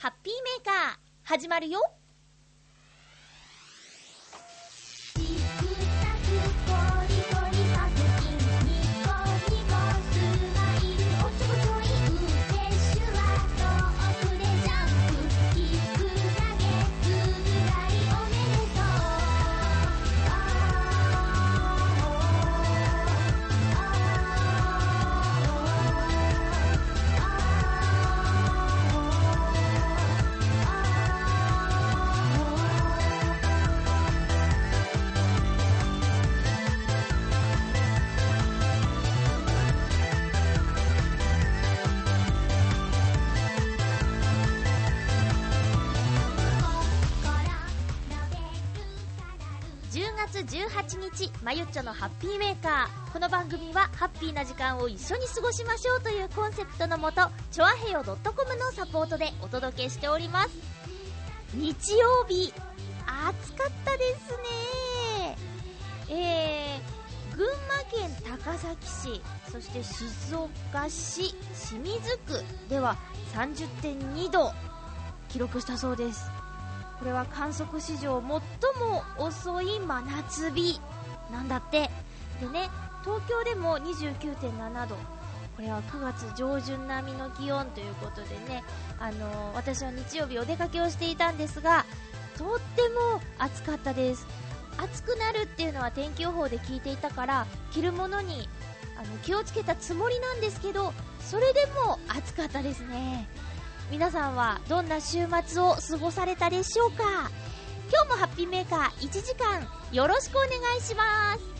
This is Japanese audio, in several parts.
ハッピーメーカー始まるよ。日まゆっちょのハッピーメーカー。この番組はハッピーな時間を一緒に過ごしましょうというコンセプトのもとチョアヘヨ .com のサポートでお届けしております。日曜日暑かったですね。えー、群馬県高崎市そして静岡市清水区では30.2度記録したそうです。これは観測史上最も遅い真夏日。なんだって。でね東京でも29.7度。これは9月上旬並みの気温ということでね、あのー私は日曜日お出かけをしていたんですがとっても暑かったです。暑くなるっていうのは天気予報で聞いていたから着るものにあの気をつけたつもりなんですけどそれでも暑かったですね。皆さんはどんな週末を過ごされたでしょうか？今日もハッピーメーカー1時間よろしくお願いします。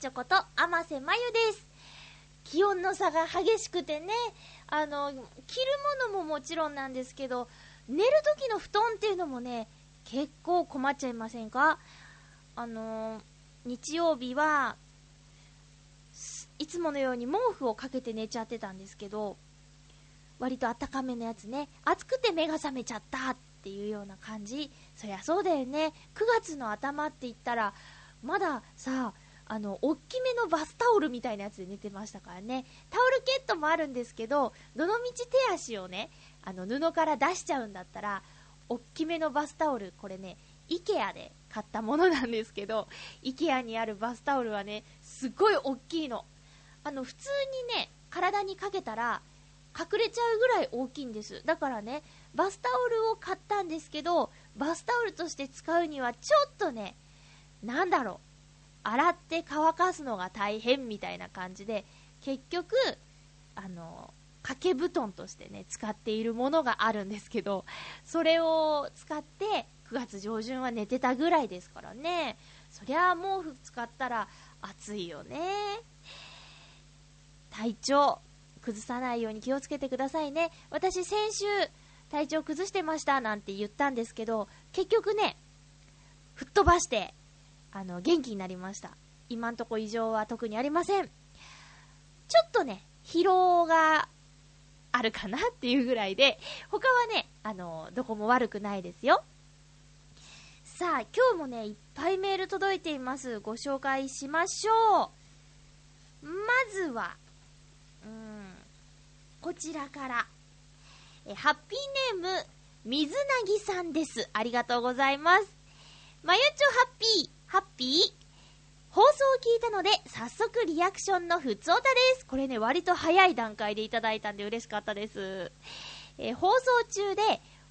ーまゆっちょこと天瀬まゆです。気温の差が激しくてねあの着るものももちろんなんですけど寝る時の布団っていうのもね結構困っちゃいませんか？あの日曜日はいつものように毛布をかけて寝ちゃってたんですけど割とあったかめのやつね暑くて目が覚めちゃったっていうような感じ。そりゃそうだよね。9月の頭って言ったらまださあの大きめのバスタオルみたいなやつで寝てましたからね。タオルケットもあるんですけどどのみち手足をねあの布から出しちゃうんだったら大きめのバスタオルこれね IKEA で買ったものなんですけど IKEA にあるバスタオルはねすごい大きいの。あの普通にね体にかけたら隠れちゃうぐらい大きいんです。だからねバスタオルを買ったんですけどバスタオルとして使うにはちょっとねなんだろう。洗って乾かすのが大変みたいな感じで結局あの掛け布団としてね使っているものがあるんですけどそれを使って9月上旬は寝てたぐらいですからね。そりゃ毛布使ったら暑いよね。体調崩さないように気をつけてくださいね。私先週体調崩してましたなんて言ったんですけど結局ね吹っ飛ばしてあの元気になりました。今んとこ異常は特にありません。ちょっとね疲労があるかなっていうぐらいで他はねあのどこも悪くないですよ。さあ今日もねいっぱいメール届いています。ご紹介しましょう。まずはうんこちらから。えハッピーネーム水なぎさんです。ありがとうございます。まゆちょハッピー。ハッピー。放送を聞いたので早速リアクションのふつおたです。これね割と早い段階でいただいたんで嬉しかったです、えー放送中で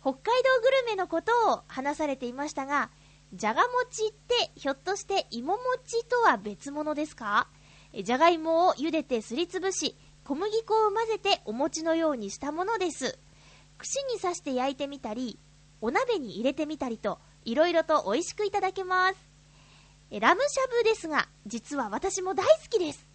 北海道グルメのことを話されていましたがじゃが餅ってひょっとして芋餅とは別物ですか？じゃがいもを茹でてすりつぶし小麦粉を混ぜてお餅のようにしたものです。串に刺して焼いてみたりお鍋に入れてみたりといろいろと美味しくいただけます。ラムしゃぶですが実は私も大好きです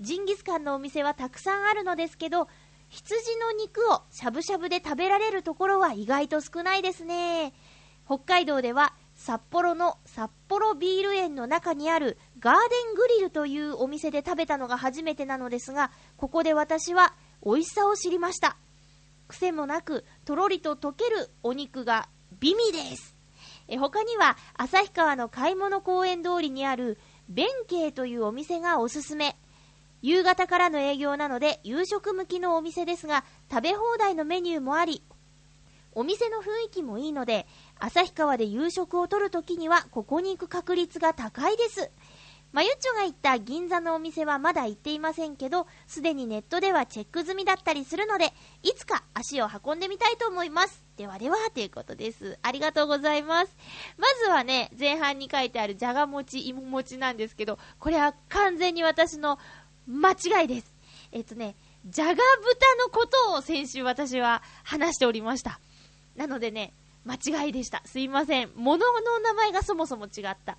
ジンギスカンのお店はたくさんあるのですけど羊の肉をしゃぶしゃぶで食べられるところは意外と少ないですね。北海道では札幌の札幌ビール園の中にあるガーデングリルというお店で食べたのが初めてなのですが、ここで私は美味しさを知りました。癖もなく、とろりと溶けるお肉が美味です。え他には、旭川の買い物公園通りにある、弁慶というお店がおすすめ。夕方からの営業なので、夕食向きのお店ですが、食べ放題のメニューもあり、お店の雰囲気もいいので、旭川で夕食をとるときには、ここに行く確率が高いです。まゆっちょが言った銀座のお店はまだ行っていませんけど、すでにネットではチェック済みだったりするので、いつか足を運んでみたいと思います。ではでは、ということです。ありがとうございます。まずはね、前半に書いてあるじゃが餅、芋餅なんですけど、これは完全に私の間違いです。えっとね、じゃが豚のことを先週私は話しておりました。なのでね、間違いでした。すいません。物の名前がそもそも違った。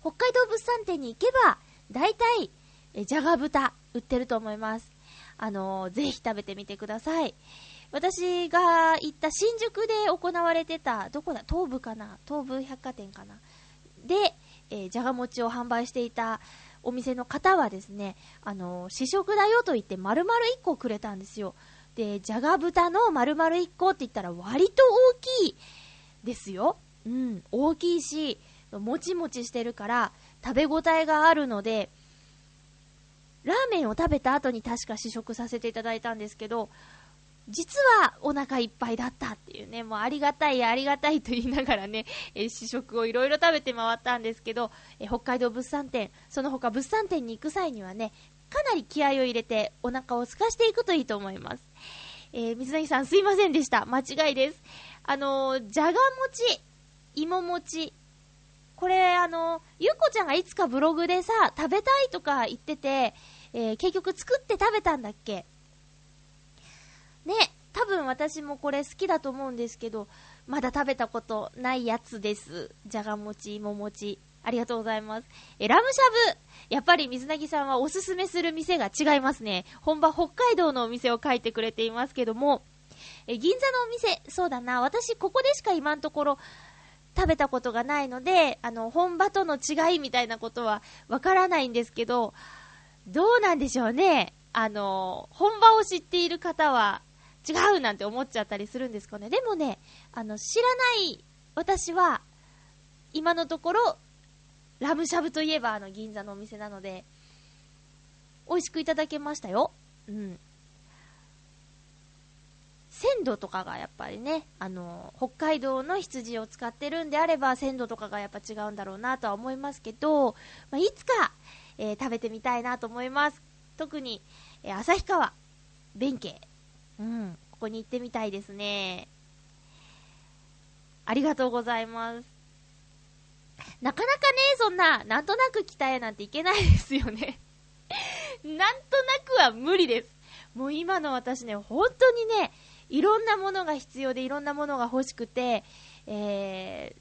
北海道物産展に行けば、大体、え、じゃが豚売ってると思います。あのー、ぜひ食べてみてください。私が行った新宿で行われてた、どこだ東武かな東武百貨店かなで、えー、じゃが餅を販売していたお店の方はですね、あのー、試食だよと言って丸々1個くれたんですよ。で、じゃが豚の丸々1個って言ったら割と大きいですよ。うん、大きいし、もちもちしてるから食べ応えがあるので、ラーメンを食べた後に確か試食させていただいたんですけど、実はお腹いっぱいだったっていうね、もうありがたいありがたいと言いながらね、え試食をいろいろ食べて回ったんですけど、え北海道物産展、その他物産展に行く際にはね、かなり気合を入れてお腹を空かしていくといいと思います。えー、水谷さんすいませんでした。間違いです。あのー、じゃが餅、芋餅、これあの、ゆうこちゃんがいつかブログでさ、食べたいとか言ってて、えー、結局作って食べたんだっけね、多分私もこれ好きだと思うんですけど、まだ食べたことないやつです。じゃが餅、芋餅。ありがとうございます。え、ラムしゃぶ。やっぱり水なぎさんはおすすめする店が違いますね。本場北海道のお店を書いてくれていますけども、え、銀座のお店、そうだな、私ここでしか今のところ食べたことがないので、あの、本場との違いみたいなことはわからないんですけど、どうなんでしょうね。あの、本場を知っている方は違うなんて思っちゃったりするんですかね。でもね、あの、知らない私は、今のところ、ラムしゃぶといえばあの銀座のお店なので、美味しくいただけましたよ。うん。鮮度とかがやっぱりね、あの、北海道の羊を使ってるんであれば、鮮度とかがやっぱ違うんだろうなとは思いますけど、まあ、いつか、えー、食べてみたいなと思います。特に、えー、旭川、弁慶。うん、ここに行ってみたいですね。ありがとうございます。なかなかね、そんな、なんとなく北へなんていけないですよね なんとなくは無理です。もう今の私ね、本当にね、いろんなものが必要でいろんなものが欲しくて、え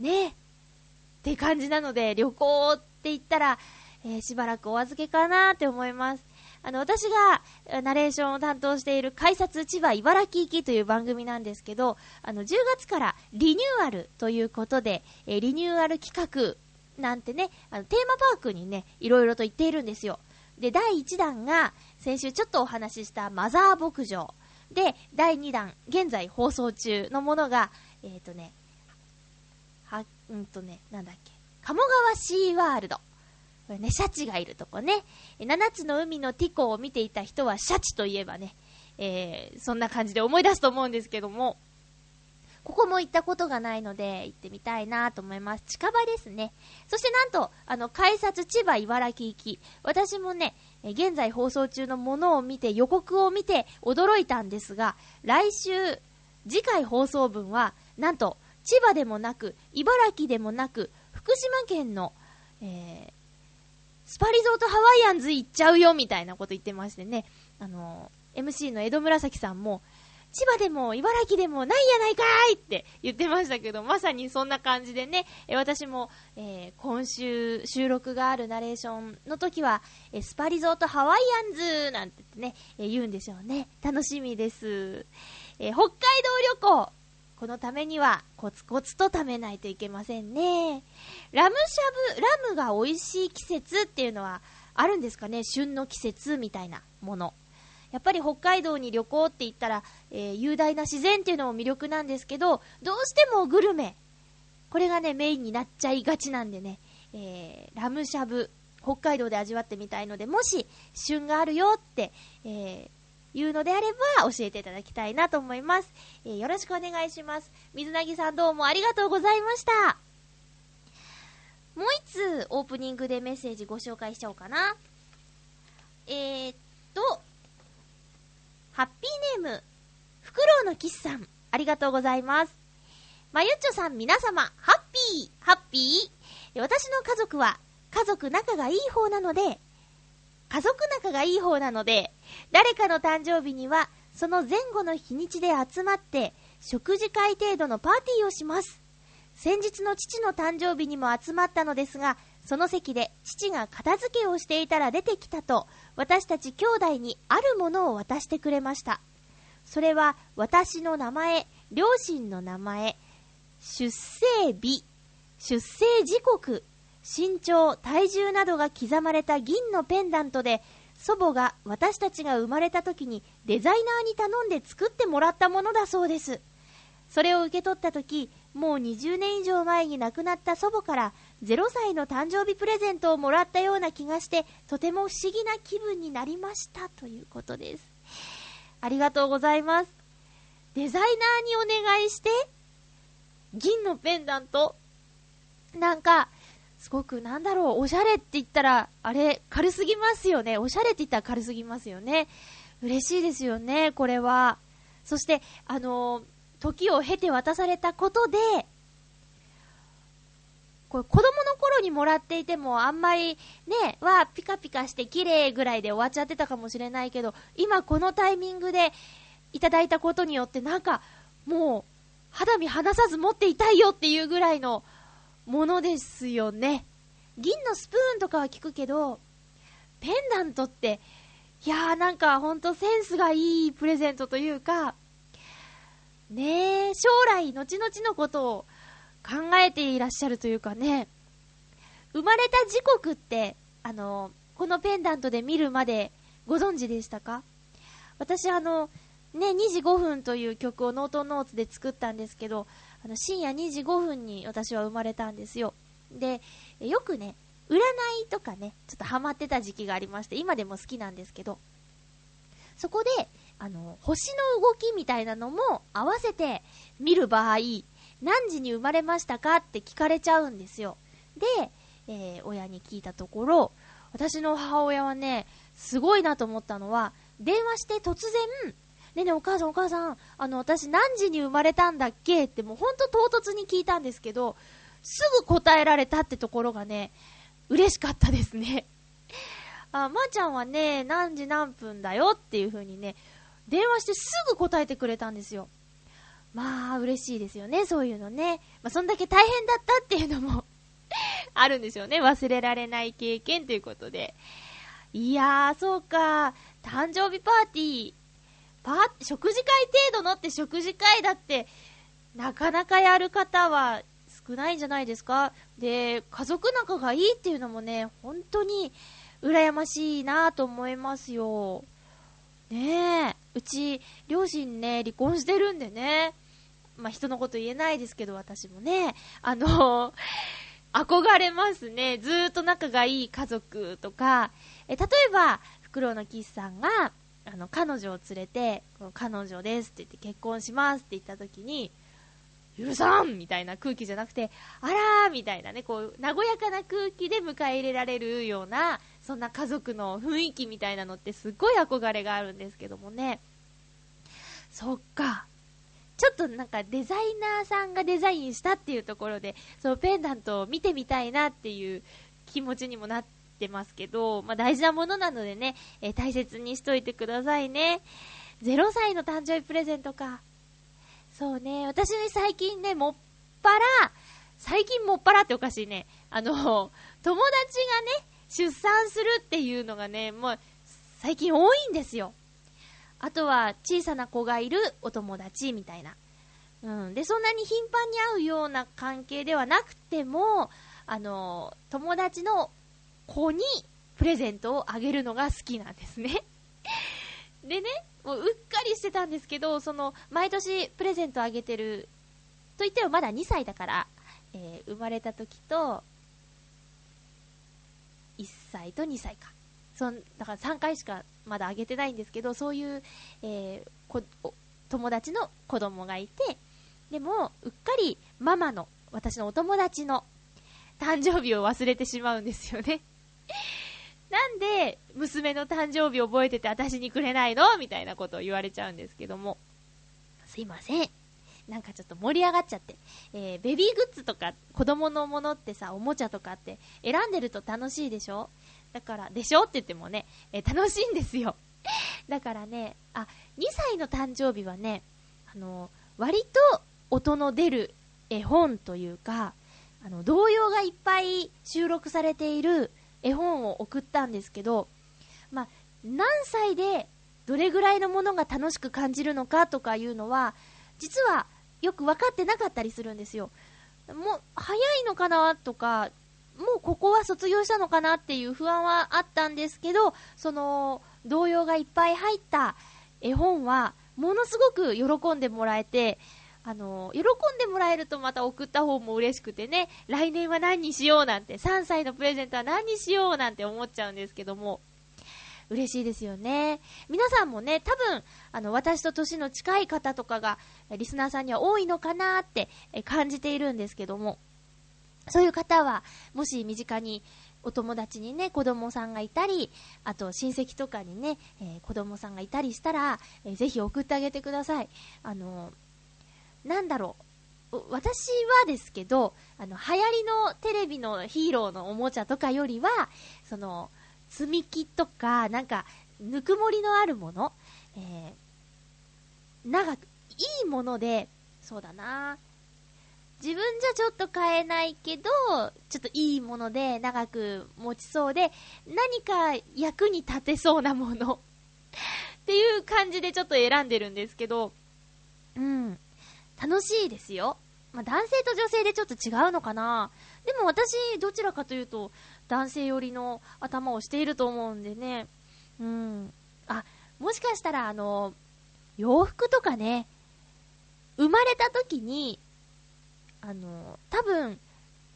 ー、ね、って感じなので、旅行って言ったら、えー、しばらくお預けかなって思います。あの、私がナレーションを担当している改札千葉茨城行きという番組なんですけど、あの、10月からリニューアルということで、えリニューアル企画なんてね、あの、テーマパークにね、いろいろと言っているんですよ。で、第1弾が、先週ちょっとお話ししたマザー牧場。で、第2弾、現在放送中のものが、えっ、ー、とね、は、うんとね、なんだっけ、鴨川シーワールド。これね、シャチがいるとこね。七つの海のティコを見ていた人はシャチといえばね、えー、そんな感じで思い出すと思うんですけども、ここも行ったことがないので、行ってみたいなと思います。近場ですね。そしてなんと、あの、改札千葉茨城行き。私もね、え現在放送中のものを見て、予告を見て驚いたんですが、来週、次回放送分は、なんと、千葉でもなく、茨城でもなく、福島県の、えー、スパリゾートハワイアンズ行っちゃうよみたいなこと言ってましてね、あの、MC の江戸紫さんも、千葉でも茨城でもないやないかいって言ってましたけど、まさにそんな感じでね、え私も、えー、今週収録があるナレーションの時は、えスパリゾートハワイアンズなんてね、え言うんでしょうね。楽しみです。えー、北海道旅行。このためにはコツコツと食べないといけませんね。ラムしゃぶ、ラムが美味しい季節っていうのはあるんですかね？旬の季節みたいなもの。やっぱり北海道に旅行って言ったら、えー、雄大な自然っていうのも魅力なんですけど、どうしてもグルメ、これがね、メインになっちゃいがちなんでね、えー、ラムしゃぶ、北海道で味わってみたいので、もし、旬があるよって、えー、いうのであれば、教えていただきたいなと思います。えー、よろしくお願いします。水なぎさんどうもありがとうございました。もう一つ、オープニングでメッセージご紹介しちゃおうかな。えー、っと、ハッピーネーム、フクロウのキスさん、ありがとうございます。まゆっちょさん皆様、ハッピー、ハッピー。私の家族は、家族仲がいい方なので、家族仲がいい方なので、誰かの誕生日には、その前後の日にちで集まって、食事会程度のパーティーをします。先日の父の誕生日にも集まったのですが、その席で父が片付けをしていたら出てきたと、私たち兄弟にあるものを渡してくれました。それは私の名前、両親の名前、出生日、出生時刻、身長、体重などが刻まれた銀のペンダントで、祖母が私たちが生まれた時にデザイナーに頼んで作ってもらったものだそうです。それを受け取った時、もう20年以上前に亡くなった祖母から0歳の誕生日プレゼントをもらったような気がして、とても不思議な気分になりましたということです。ありがとうございます。デザイナーにお願いして、銀のペンダントなんか、すごくなんだろう、おしゃれって言ったら、あれ、軽すぎますよね。おしゃれって言ったら軽すぎますよね。嬉しいですよね、これは。そして、あのー、時を経て渡されたことで、これ子供の頃にもらっていてもあんまりね、はピカピカして綺麗ぐらいで終わっちゃってたかもしれないけど、今このタイミングでいただいたことによってなんかもう肌身離さず持っていたいよっていうぐらいのものですよね。銀のスプーンとかは聞くけど、ペンダントって、いやーなんかほんとセンスがいいプレゼントというか、ねえ、将来、後々のことを考えていらっしゃるというかね、生まれた時刻って、あの、このペンダントで見るまでご存知でしたか？私、あの、ね、2時5分という曲をノートノーツで作ったんですけど、あの深夜2時5分に私は生まれたんですよ。で、よくね、占いとかね、ちょっとハマってた時期がありまして、今でも好きなんですけど、そこで、あの、星の動きみたいなのも合わせて見る場合、何時に生まれましたかって聞かれちゃうんですよ。で、えー、親に聞いたところ、私の母親はね、すごいなと思ったのは、電話して突然、ねえねえお母さんお母さん、あの、私何時に生まれたんだっけってもうほんと唐突に聞いたんですけど、すぐ答えられたってところがね、嬉しかったですね。あ、まー、あ、ちゃんはね、何時何分だよっていう風にね、電話してすぐ答えてくれたんですよ。まあ、嬉しいですよね、そういうのね。まあ、そんだけ大変だったっていうのも あるんですよね。忘れられない経験ということで。いやー、そうか。誕生日パーティー。パー、食事会程度のって食事会だって、なかなかやる方は少ないんじゃないですか。で、家族仲がいいっていうのもね、本当に羨ましいなと思いますよ。ねえ。うち、両親ね、離婚してるんでね。まあ、人のこと言えないですけど、私もね。あの、憧れますね。ずっと仲がいい家族とか。え、例えば、フクロウのキスさんが、あの、彼女を連れて、この彼女ですって言って結婚しますって言った時に、許さんみたいな空気じゃなくて、あらーみたいなね、こう、和やかな空気で迎え入れられるような、そんな家族の雰囲気みたいなのってすっごい憧れがあるんですけどもね。そっか。ちょっとなんかデザイナーさんがデザインしたっていうところで、そのペンダントを見てみたいなっていう気持ちにもなってますけど、まあ大事なものなのでね、えー、大切にしといてくださいね。0歳の誕生日プレゼントか。そうね、私ね、最近ね、もっぱら、最近もっぱらっておかしいね。あの、友達がね、出産するっていうのがね、もう、最近多いんですよ。あとは、小さな子がいるお友達みたいな。うん。で、そんなに頻繁に会うような関係ではなくても、あの、友達の子にプレゼントをあげるのが好きなんですね。でね、もううっかりしてたんですけど、その、毎年プレゼントあげてる、と言ってもまだ2歳だから、えー、生まれた時と、1歳と2歳か。そんだから3回しかまだあげてないんですけど、そういう、えー、友達の子供がいて、でも、うっかりママの、私のお友達の誕生日を忘れてしまうんですよね。なんで、娘の誕生日覚えてて私にくれないの？みたいなことを言われちゃうんですけども。すいません。なんかちょっと盛り上がっちゃって。えー、ベビーグッズとか子供のものってさ、おもちゃとかって選んでると楽しいでしょ？だから、でしょ？って言ってもね、えー、楽しいんですよ。だからね、あ、2歳の誕生日はね、あの割と音の出る絵本というか、あの、童謡がいっぱい収録されている絵本を送ったんですけど、まあ、何歳でどれぐらいのものが楽しく感じるのかとかいうのは、実はよく分かってなかったりするんですよ。もう、早いのかなとか、もうここは卒業したのかなっていう不安はあったんですけど、その、童謡がいっぱい入った絵本は、ものすごく喜んでもらえて、あの、喜んでもらえるとまた送った方も嬉しくてね、来年は何にしようなんて、3歳のプレゼントは何にしようなんて思っちゃうんですけども、嬉しいですよね。皆さんもね、多分、あの、私と年の近い方とかが、リスナーさんには多いのかなって感じているんですけども、そういう方は、もし身近にお友達にね、子供さんがいたり、あと親戚とかにね、えー、子供さんがいたりしたら、えー、ぜひ送ってあげてください。あのなんだろう、私はですけど、あの、流行りのテレビのヒーローのおもちゃとかよりは、その、積み木とか、なんか、ぬくもりのあるもの、えー、長く、いいもので、そうだな自分じゃちょっと買えないけど、ちょっといいもので長く持ちそうで、何か役に立てそうなもの っていう感じでちょっと選んでるんですけど、うん。楽しいですよ。まあ、男性と女性でちょっと違うのかなでも私、どちらかというと、男性寄りの頭をしていると思うんでね。うん。あ、もしかしたら、あの、洋服とかね、生まれた時に、あの、多分、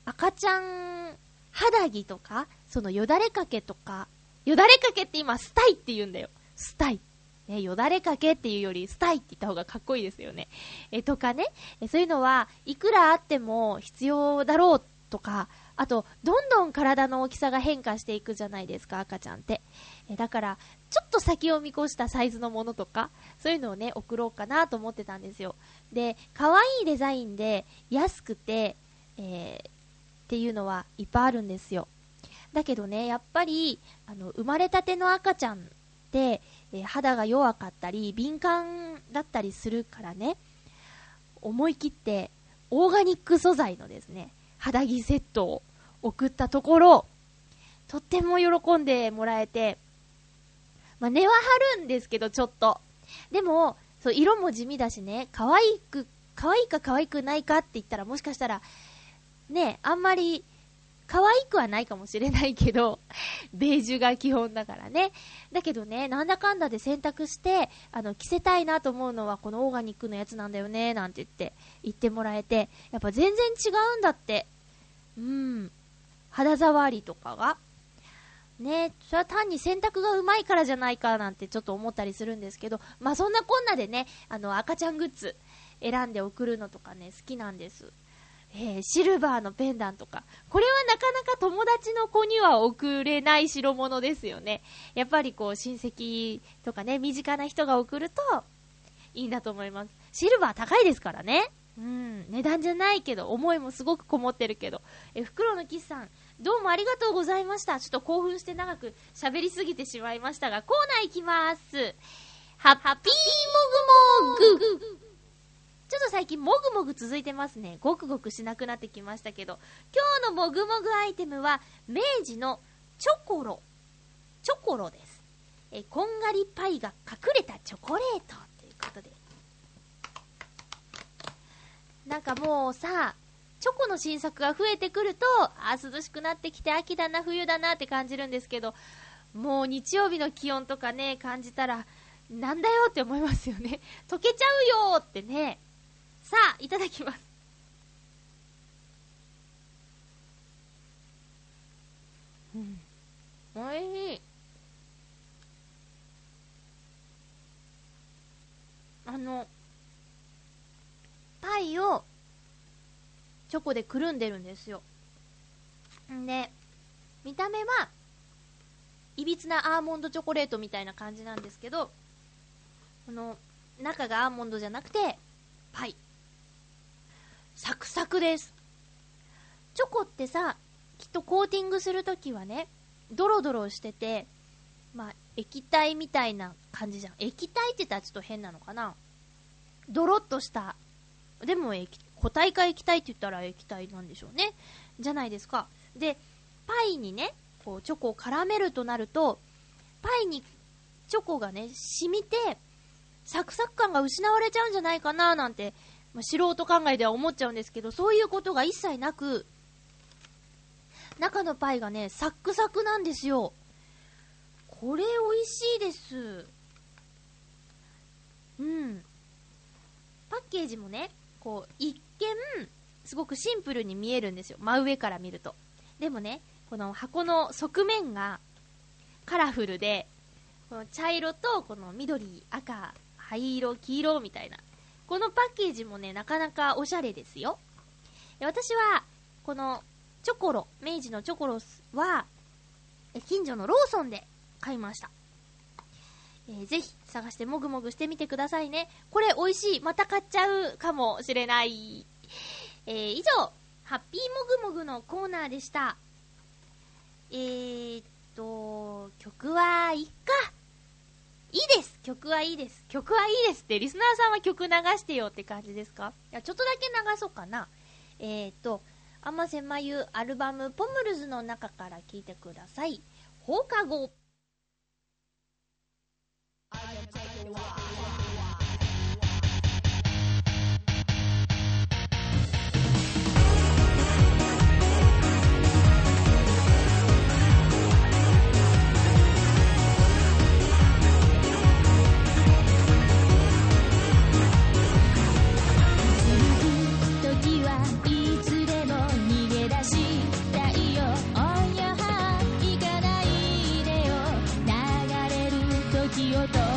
赤ちゃん肌着とか、そのよだれかけとか、よだれかけって今、スタイって言うんだよ。スタイ。ね、よだれかけっていうより、スタイって言った方がかっこいいですよね。え、とかね、えそういうのは、いくらあっても必要だろうとか、あと、どんどん体の大きさが変化していくじゃないですか、赤ちゃんって。えだから、ちょっと先を見越したサイズのものとか、そういうのをね、送ろうかなと思ってたんですよ。で、可愛いデザインで、安くて、えー、っていうのはいっぱいあるんですよ。だけどね、やっぱり、あの、生まれたての赤ちゃんって、えー、肌が弱かったり、敏感だったりするからね、思い切ってオーガニック素材のですね、肌着セットを送ったところ、とっても喜んでもらえて、まあ、根は張るんですけど、ちょっと。でも、そう、色も地味だしね、可愛く、可愛いか可愛くないかって言ったら、もしかしたら、ね、あんまり可愛くはないかもしれないけど、ベージュが基本だからね。だけどね、なんだかんだで選択して、あの、着せたいなと思うのはこのオーガニックのやつなんだよね、なんて言って、言ってもらえて、やっぱ全然違うんだって。うん。肌触りとかが。ねそれは単に洗濯がうまいからじゃないかなんてちょっと思ったりするんですけど、まあそんなこんなでね、あの、赤ちゃんグッズ選んで送るのとかね、好きなんです。えー、シルバーのペンダンとか。これはなかなか友達の子には送れない代物ですよね。やっぱりこう親戚とかね、身近な人が送るといいんだと思います。シルバー高いですからね。うん、値段じゃないけど、思いもすごくこもってるけど。え、袋のキスさん、どうもありがとうございました。ちょっと興奮して長く喋りすぎてしまいましたが、コーナー行きます。ハッピーもぐもぐちょっと最近もぐもぐ続いてますね。ごくごくしなくなってきましたけど、今日のもぐもぐアイテムは、明治のチョコロ。チョコロです。え、こんがりパイが隠れたチョコレートということで。なんかもうさ、チョコの新作が増えてくると、あ、涼しくなってきて秋だな、冬だなって感じるんですけど、もう日曜日の気温とかね、感じたら、なんだよって思いますよね。溶けちゃうよってね。さあ、いただきます。うん。おいしい。あの、パイをチョコでくるんでるんですよ。んで、見た目は、いびつなアーモンドチョコレートみたいな感じなんですけど、この、中がアーモンドじゃなくて、パイ。サクサクです。チョコってさ、きっとコーティングするときはね、ドロドロしてて、まあ、液体みたいな感じじゃん。液体って言ったらちょっと変なのかな。ドロッとした。でも液、固体か液体って言ったら液体なんでしょうね。じゃないですか。で、パイにね、こう、チョコを絡めるとなると、パイにチョコがね、染みて、サクサク感が失われちゃうんじゃないかななんて、まあ、素人考えでは思っちゃうんですけど、そういうことが一切なく、中のパイがね、サックサクなんですよ。これ美味しいです。うん。パッケージもね、こう、一見、すごくシンプルに見えるんですよ。真上から見ると。でもね、この箱の側面がカラフルで、この茶色とこの緑、赤、灰色、黄色みたいな。このパッケージもね、なかなかおしゃれですよ。私は、このチョコロ、明治のチョコロは、近所のローソンで買いました。えー、ぜひ探してもぐもぐしてみてくださいね。これ美味しい。また買っちゃうかもしれない。えー、以上、ハッピーもぐもぐのコーナーでした。えーっと、曲はいっか。いいです曲はいいです曲はいいですってリスナーさんは曲流してよって感じですか？いや、ちょっとだけ流そうかな。えーと、甘瀬まゆアルバムポムルズの中から聴いてください。放課後。I can take you wide. こと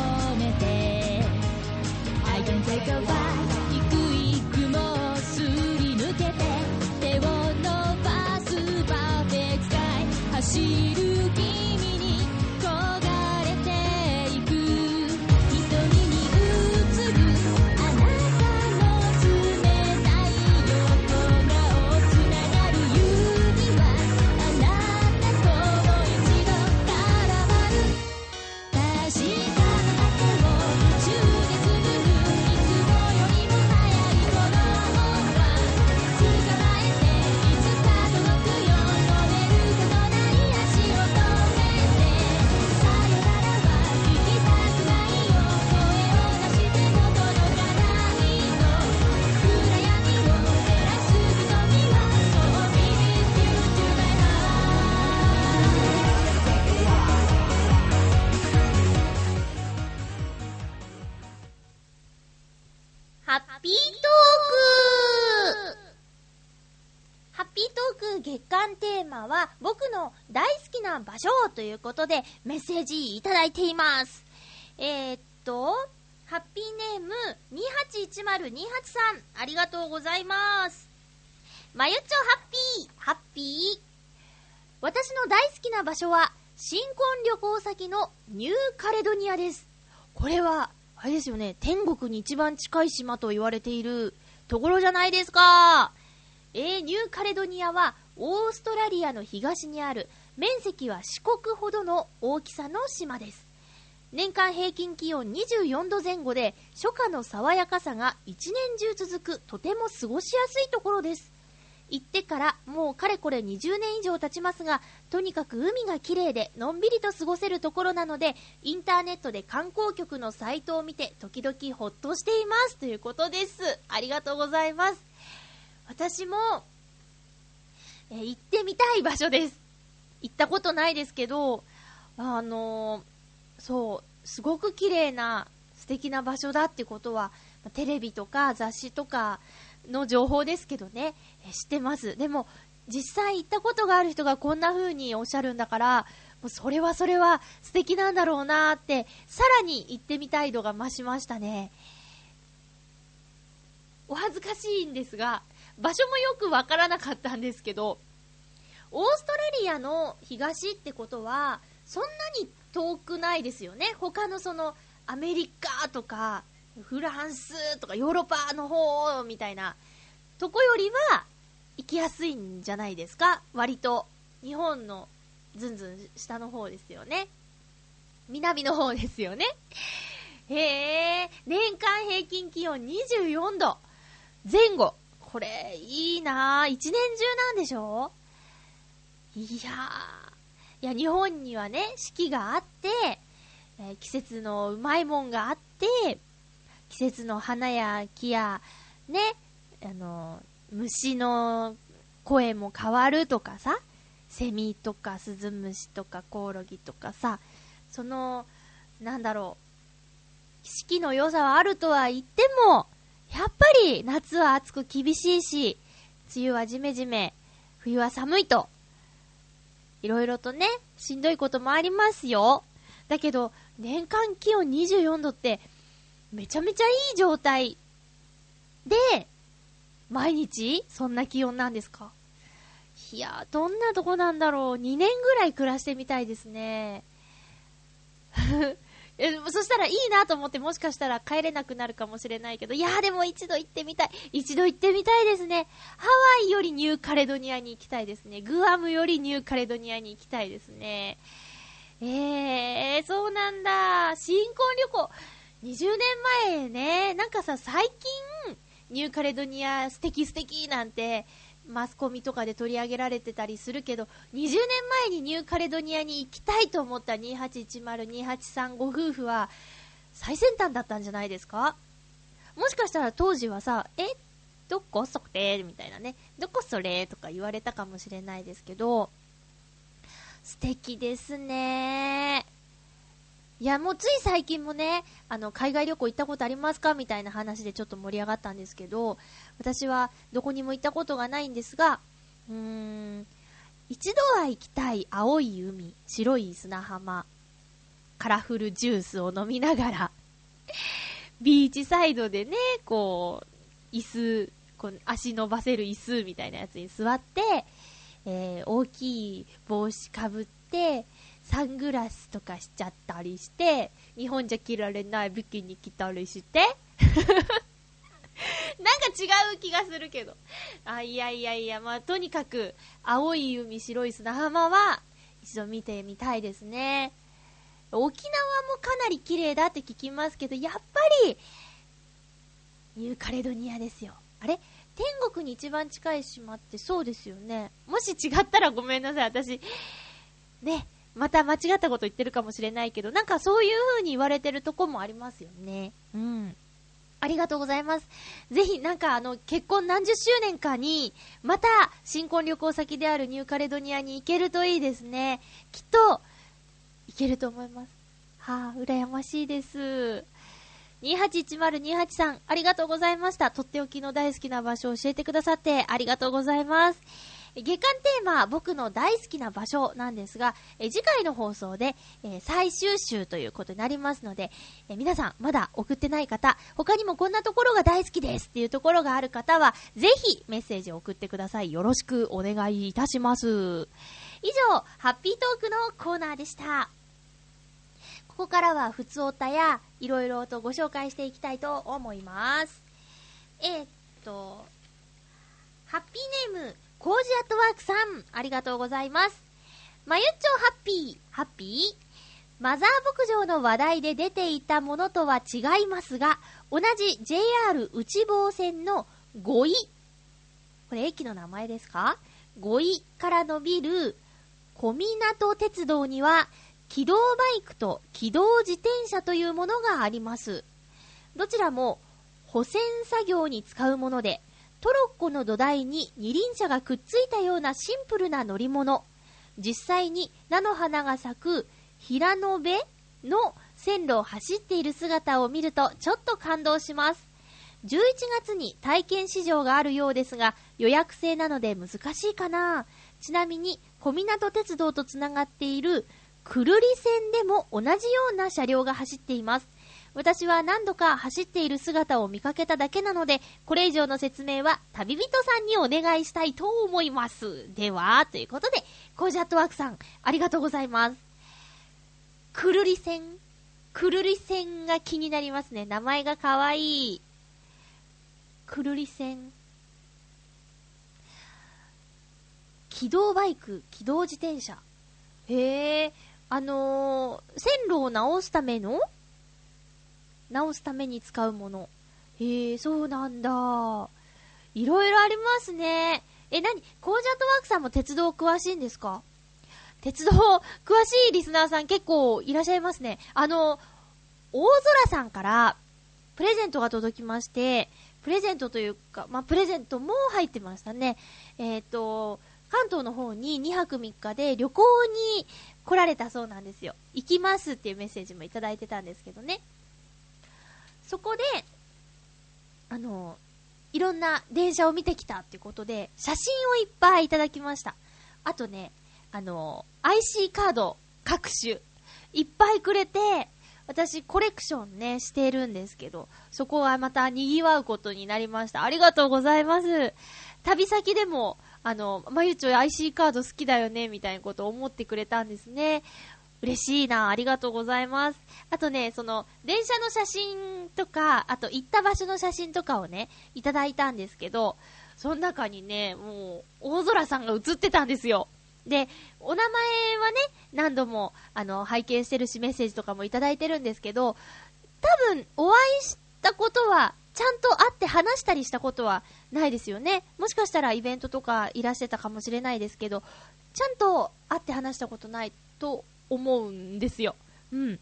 場所ということでメッセージいただいています。えー、っと、ハッピーネーム281028さん、ありがとうございます。まゆっちょハッピー、ハッピー。私の大好きな場所は、新婚旅行先のニューカレドニアです。これは、あれですよね、天国に一番近い島と言われているところじゃないですか。えー、ニューカレドニアは、オーストラリアの東にある面積は四国ほどの大きさの島です。年間平均気温24度前後で、初夏の爽やかさが一年中続く、とても過ごしやすいところです。行ってからもうかれこれ20年以上経ちますが、とにかく海が綺麗でのんびりと過ごせるところなので、インターネットで観光局のサイトを見て時々ほっとしていますということです。ありがとうございます。私も、え、行ってみたい場所です。行ったことないですけど、あのー、そう、すごく綺麗な素敵な場所だってことは、テレビとか雑誌とかの情報ですけどね、知ってます。でも、実際行ったことがある人がこんな風におっしゃるんだから、もうそれはそれは素敵なんだろうなーって、さらに行ってみたい度が増しましたね。お恥ずかしいんですが、場所もよくわからなかったんですけど、オーストラリアの東ってことは、そんなに遠くないですよね。他のその、アメリカとか、フランスとかヨーロッパの方みたいなとこよりは行きやすいんじゃないですか割と。日本のずんずん下の方ですよね。南の方ですよね。へえ、年間平均気温24度前後。これ、いいなぁ。一年中なんでしょいやー。いや、日本にはね、四季があって、えー、季節のうまいもんがあって、季節の花や木や、ね、あの、虫の声も変わるとかさ、セミとかスズムシとかコオロギとかさ、その、なんだろう、四季の良さはあるとは言っても、やっぱり夏は暑く厳しいし、梅雨はジメジメ、冬は寒いと、いろいろとね、しんどいこともありますよ。だけど、年間気温24度って、めちゃめちゃいい状態で、毎日そんな気温なんですか？いやどんなとこなんだろう。2年ぐらい暮らしてみたいですね。え、そしたらいいなと思ってもしかしたら帰れなくなるかもしれないけど、いやでも一度行ってみたい。一度行ってみたいですね。ハワイよりニューカレドニアに行きたいですね。グアムよりニューカレドニアに行きたいですね。えー、そうなんだ。新婚旅行。20年前ね、なんかさ、最近、ニューカレドニア素敵素敵なんて、マスコミとかで取り上げられてたりするけど、20年前にニューカレドニアに行きたいと思った2810-283ご夫婦は、最先端だったんじゃないですか？もしかしたら当時はさ、えどこそれみたいなね。どこそれ？とか言われたかもしれないですけど、素敵ですね。いや、もうつい最近もね、あの、海外旅行行ったことありますか？みたいな話でちょっと盛り上がったんですけど、私はどこにも行ったことがないんですが、うーん、一度は行きたい青い海、白い砂浜、カラフルジュースを飲みながら、ビーチサイドでね、こう、椅子、こう足伸ばせる椅子みたいなやつに座って、えー、大きい帽子かぶって、サングラスとかしちゃったりして、日本じゃ着られないビキニ着たりして、なんか違う気がするけど。あ、いやいやいや、まあ、とにかく、青い海、白い砂浜は、一度見てみたいですね。沖縄もかなり綺麗だって聞きますけど、やっぱり、ニューカレドニアですよ。あれ？天国に一番近い島ってそうですよね。もし違ったらごめんなさい。私、ね、また間違ったこと言ってるかもしれないけど、なんかそういう風に言われてるとこもありますよね。うん。ありがとうございます。ぜひ、なんかあの、結婚何十周年かに、また、新婚旅行先であるニューカレドニアに行けるといいですね。きっと、行けると思います。はあ、羨ましいです。281028さん、ありがとうございました。とっておきの大好きな場所を教えてくださってありがとうございます。月間テーマ、僕の大好きな場所なんですが、え次回の放送で、え、最終週ということになりますので、え皆さんまだ送ってない方、他にもこんなところが大好きですっていうところがある方は、ぜひメッセージを送ってください。よろしくお願いいたします。以上、ハッピートークのコーナーでした。ここからは、ふつおたや、いろいろとご紹介していきたいと思います。えー、っと、ハッピーネーム、コージアットワークさん、ありがとうございます。まゆっちょハッピー、ハッピー？マザー牧場の話題で出ていたものとは違いますが、同じ JR 内房線の5位。これ駅の名前ですか ?5 位から伸びる小湊鉄道には、機動バイクと機動自転車というものがあります。どちらも補線作業に使うもので、トロッコの土台に二輪車がくっついたようなシンプルな乗り物。実際に菜の花が咲く平野辺の線路を走っている姿を見るとちょっと感動します。11月に体験試乗があるようですが予約制なので難しいかな。ちなみに小湊鉄道とつながっているくるり線でも同じような車両が走っています。私は何度か走っている姿を見かけただけなので、これ以上の説明は旅人さんにお願いしたいと思います。では、ということで、コージャットワークさん、ありがとうございます。くるり線。くるり線が気になりますね。名前がかわいい。くるり線。機動バイク、機動自転車。へえ、あのー、線路を直すための直すために使うもの。へえ、そうなんだ。いろいろありますね。え、なにコージャットワークさんも鉄道詳しいんですか？鉄道詳しいリスナーさん結構いらっしゃいますね。あの、大空さんからプレゼントが届きまして、プレゼントというか、まあ、プレゼントも入ってましたね。えっ、ー、と、関東の方に2泊3日で旅行に来られたそうなんですよ。行きますっていうメッセージもいただいてたんですけどね。そこで、あの、いろんな電車を見てきたっていうことで、写真をいっぱいいただきました。あとね、あの、IC カード各種、いっぱいくれて、私コレクションね、してるんですけど、そこはまた賑わうことになりました。ありがとうございます。旅先でも、あの、まゆちょ IC カード好きだよね、みたいなことを思ってくれたんですね。嬉しいな、ありがとうございます。あとね、その、電車の写真とか、あと行った場所の写真とかをね、いただいたんですけど、その中にね、もう、大空さんが映ってたんですよ。で、お名前はね、何度も、あの、拝見してるし、メッセージとかもいただいてるんですけど、多分、お会いしたことは、ちゃんと会って話したりしたことはないですよね。もしかしたらイベントとかいらしてたかもしれないですけど、ちゃんと会って話したことないと思うんですよ。うん。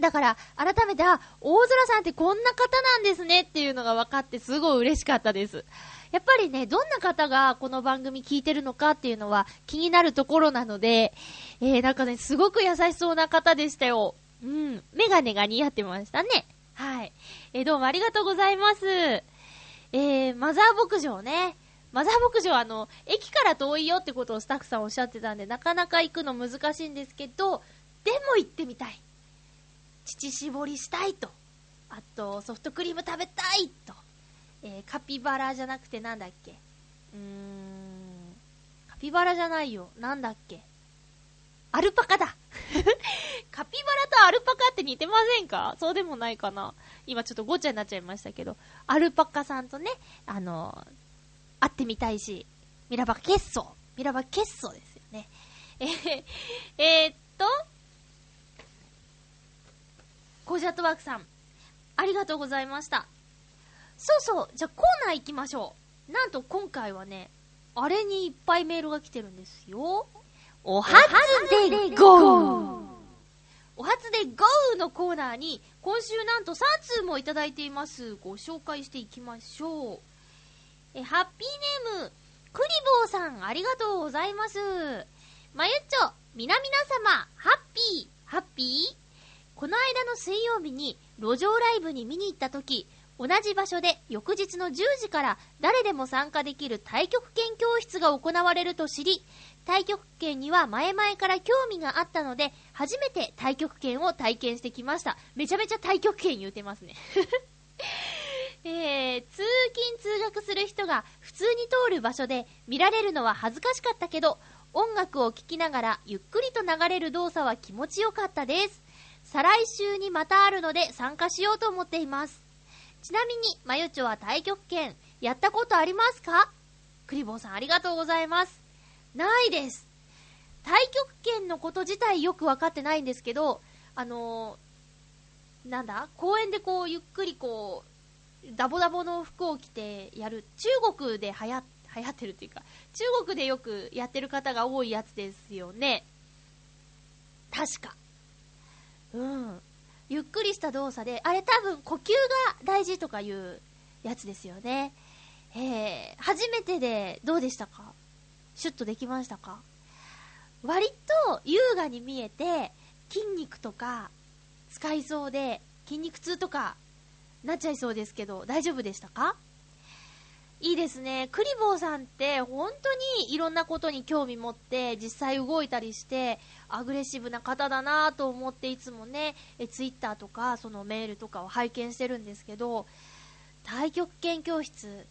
だから、改めて、あ、大空さんってこんな方なんですねっていうのが分かってすごい嬉しかったです。やっぱりね、どんな方がこの番組聞いてるのかっていうのは気になるところなので、えー、なんかね、すごく優しそうな方でしたよ。うん。メガネが似合ってましたね。はい。えー、どうもありがとうございます。えー、マザー牧場ね。マザー牧場あの、駅から遠いよってことをスタッフさんおっしゃってたんで、なかなか行くの難しいんですけど、でも行ってみたい。乳搾りしたいと。あと、ソフトクリーム食べたいと。えー、カピバラじゃなくてなんだっけうーん、カピバラじゃないよ。なんだっけアルパカだ カピバラとアルパカって似てませんか？そうでもないかな今ちょっとごちゃになっちゃいましたけど、アルパカさんとね、あの会ってみたいし、ミラバケッソミラバケッソですよね。えー、えー、っと、コージャットワークさん、ありがとうございました。そうそう、じゃあコーナー行きましょう。なんと今回はね、あれにいっぱいメールが来てるんですよ。おはつでゴーおはつでゴーのコーナーに今週なんと3通もいただいています。ご紹介していきましょう。え、ハッピーネーム、クリボーさん、ありがとうございます。まゆっちょ、みなみなさま、ハッピー、ハッピー？この間の水曜日に路上ライブに見に行った時、同じ場所で翌日の10時から誰でも参加できる太極拳教室が行われると知り、太極拳には前々から興味があったので、初めて太極拳を体験してきました。めちゃめちゃ太極拳言うてますねえー、通勤通学する人が普通に通る場所で見られるのは恥ずかしかったけど、音楽を聴きながらゆっくりと流れる動作は気持ちよかったです。再来週にまたあるので参加しようと思っています。ちなみに、まゆちょは太極拳、やったことありますか？クリボーさんありがとうございます。ないです。太極拳のこと自体よくわかってないんですけど、あのー、なんだ？公園でこう、ゆっくりこう、ダボダボの服を着てやる、中国で流行、流行ってるっていうか、中国でよくやってる方が多いやつですよね。確か。うん。ゆっくりした動作で、あれ多分呼吸が大事とかいうやつですよね。えー、初めてでどうでしたか？シュッとできましたか？割と優雅に見えて、筋肉とか使いそうで、筋肉痛とかなっちゃいそうですけど、大丈夫でしたか？いいですね。クリボーさんって本当にいろんなことに興味持って実際動いたりしてアグレッシブな方だなと思っていつもね、えツイッターとかそのメールとかを拝見してるんですけど、太極拳教室、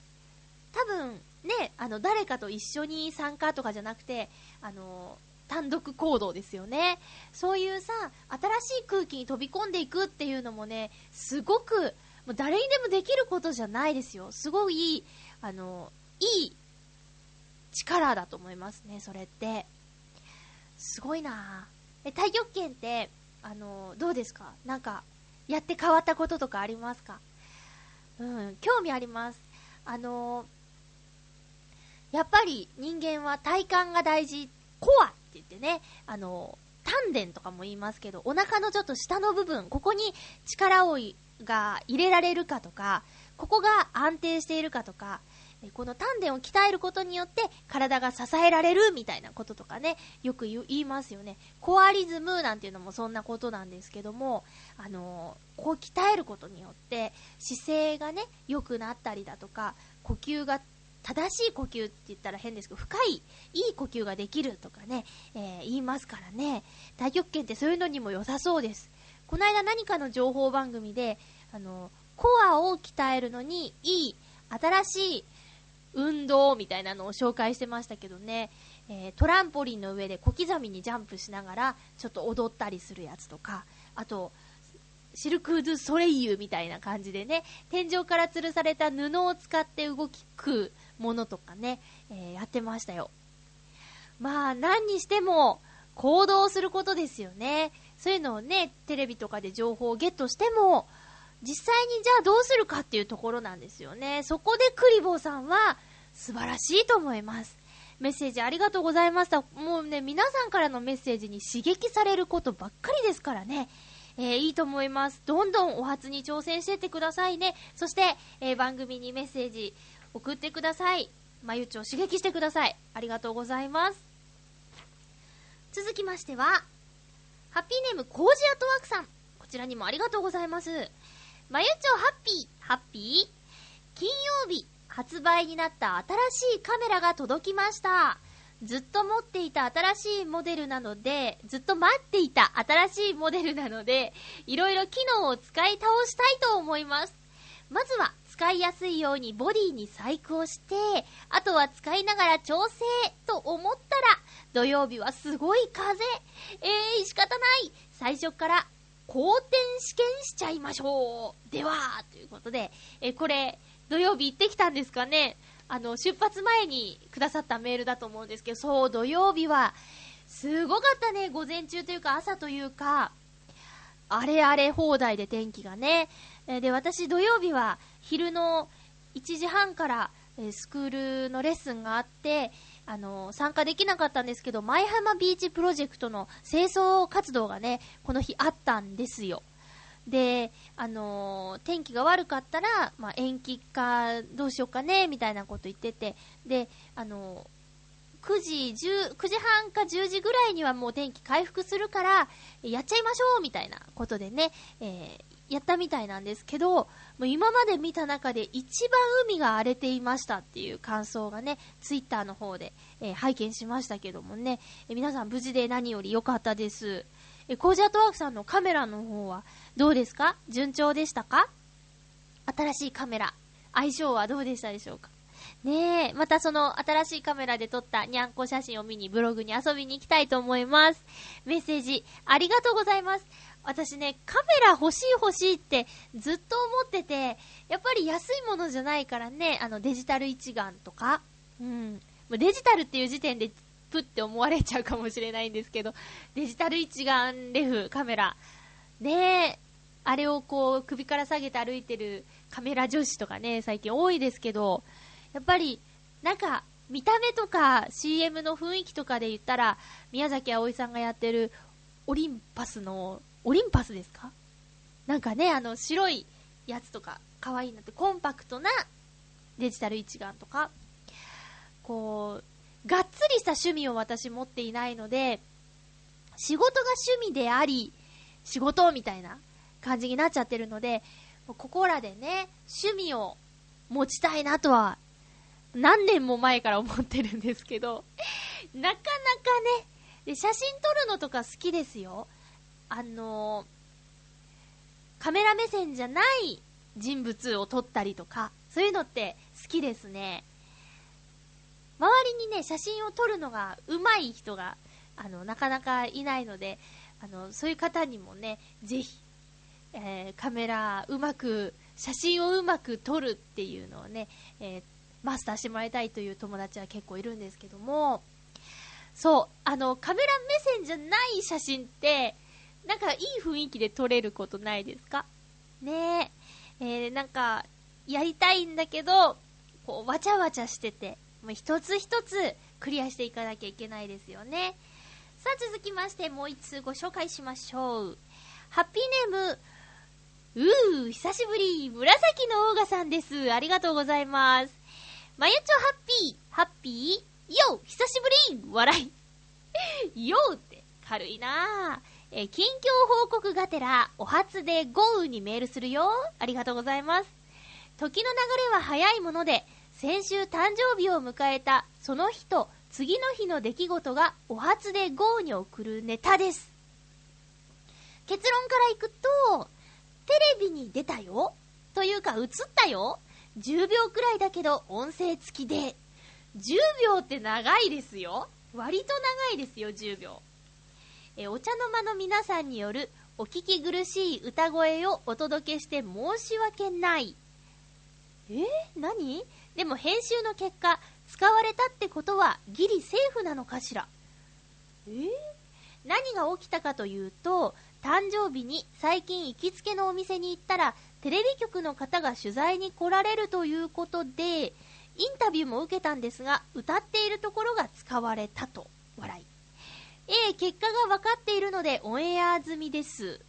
多分ね、あの誰かと一緒に参加とかじゃなくて、あの単独行動ですよね。そういうさ、新しい空気に飛び込んでいくっていうのもね、すごく、もう誰にでもできることじゃないですよ。すごい、あの、いい力だと思いますね、それって。すごいなえ、太極拳って、あの、どうですか？なんか、やって変わったこととかありますか？うん、興味あります。あの、やっぱり人間は体幹が大事、コアって言ってね、あの、丹田とかも言いますけど、お腹のちょっと下の部分、ここに力をが入れられるかとか、ここが安定しているかとか、この丹田を鍛えることによって体が支えられるみたいなこととかね、よく言いますよね。コアリズムなんていうのもそんなことなんですけども、あのー、こう鍛えることによって姿勢がね、良くなったりだとか、呼吸が正しい呼吸って言ったら変ですけど、深い、いい呼吸ができるとかね、えー、言いますからね、太極拳ってそういうのにも良さそうです。この間何かの情報番組で、あの、コアを鍛えるのにいい、新しい運動みたいなのを紹介してましたけどね、えー、トランポリンの上で小刻みにジャンプしながら、ちょっと踊ったりするやつとか、あと、シルク・ドゥ・ソレイユみたいな感じでね、天井から吊るされた布を使って動くものとかね、えー、やってましたよ。まあ、何にしても、行動することですよね。そういうのをね、テレビとかで情報をゲットしても、実際にじゃあどうするかっていうところなんですよね。そこでクリボーさんは素晴らしいと思います。メッセージありがとうございました。もうね、皆さんからのメッセージに刺激されることばっかりですからね。えー、いいと思います。どんどんお初に挑戦してってくださいね。そして、えー、番組にメッセージ送ってください。まゆちを刺激してください。ありがとうございます。続きましては、ハッピーネームコージアトワークさん。こちらにもありがとうございます。まゆちょハッピー、ハッピー金曜日、発売になった新しいカメラが届きました。ずっと持っていた新しいモデルなので、ずっと待っていた新しいモデルなので、いろいろ機能を使い倒したいと思います。まずは、使いやすいようにボディに細工をして、あとは使いながら調整と思ったら、土曜日はすごい風。えー、仕方ない。最初から後転試験しちゃいましょう。では、ということで、えこれ、土曜日行ってきたんですかねあの、出発前にくださったメールだと思うんですけど、そう、土曜日は、すごかったね、午前中というか朝というか、あれあれ放題で天気がね。で、私土曜日は昼の1時半から、えスクールのレッスンがあって、あの参加できなかったんですけど、舞浜ビーチプロジェクトの清掃活動がね、この日あったんですよ。で、あのー、天気が悪かったら、まあ、延期か、どうしようかね、みたいなこと言ってて、で、あのー、9時、10、9時半か10時ぐらいにはもう天気回復するから、やっちゃいましょうみたいなことでね、えやったみたいなんですけど、もう今まで見た中で一番海が荒れていましたっていう感想がね、ツイッターの方で、えー、拝見しましたけどもね、えー、皆さん無事で何より良かったです。えー、コージアートワークさんのカメラの方はどうですか？順調でしたか？新しいカメラ、相性はどうでしたでしょうか？ねえ、またその新しいカメラで撮ったにゃんこ写真を見にブログに遊びに行きたいと思います。メッセージありがとうございます。私ね、カメラ欲しい欲しいってずっと思ってて、やっぱり安いものじゃないからね、あのデジタル一眼とか、うん。デジタルっていう時点でプって思われちゃうかもしれないんですけど、デジタル一眼レフカメラ、ね、あれをこう首から下げて歩いてるカメラ女子とかね、最近多いですけど、やっぱり、なんか、見た目とか CM の雰囲気とかで言ったら、宮崎あおいさんがやってるオリンパスの、オリンパスですか？なんかね、あの、白いやつとか、可愛いなって、コンパクトなデジタル一眼とか、こう、がっつりした趣味を私持っていないので、仕事が趣味であり、仕事みたいな感じになっちゃってるので、ここらでね、趣味を持ちたいなとは、何年も前から思ってるんですけど、なかなかね、で、写真撮るのとか好きですよ。あのー、カメラ目線じゃない人物を撮ったりとか、そういうのって好きですね。周りにね、写真を撮るのが上手い人が、あの、なかなかいないので、あの、そういう方にもね、ぜひ、えー、カメラうまく、写真をうまく撮るっていうのをね、えー、マスターしてもらいたいという友達は結構いるんですけども、そう、あの、カメラ目線じゃない写真って、なんかいい雰囲気で撮れることないですか？ねえ、ー、なんか、やりたいんだけど、こう、わちゃわちゃしてて、もう一つ一つクリアしていかなきゃいけないですよね。さあ続きましてもう一通ご紹介しましょう。ハッピーネーム、うー、久しぶり、紫のオーガさんです。ありがとうございます。まゆちょハッピー、ハッピー、よ久しぶり笑い。よって軽いなぁ。え近況報告がてら、お初で豪雨にメールするよ。ありがとうございます。時の流れは早いもので、先週誕生日を迎えたその日と次の日の出来事がお初で GO に送るネタです。結論からいくと、テレビに出たよというか映ったよ ?10 秒くらいだけど音声付きで。10秒って長いですよ。割と長いですよ、10秒。え、お茶の間の皆さんによるお聞き苦しい歌声をお届けして申し訳ない。え何？でも編集の結果、使われたってことはギリセーフなのかしらえー、何が起きたかというと、誕生日に最近行きつけのお店に行ったら、テレビ局の方が取材に来られるということで、インタビューも受けたんですが、歌っているところが使われたと、笑い。ええ、結果が分かっているのでオンエア済みです。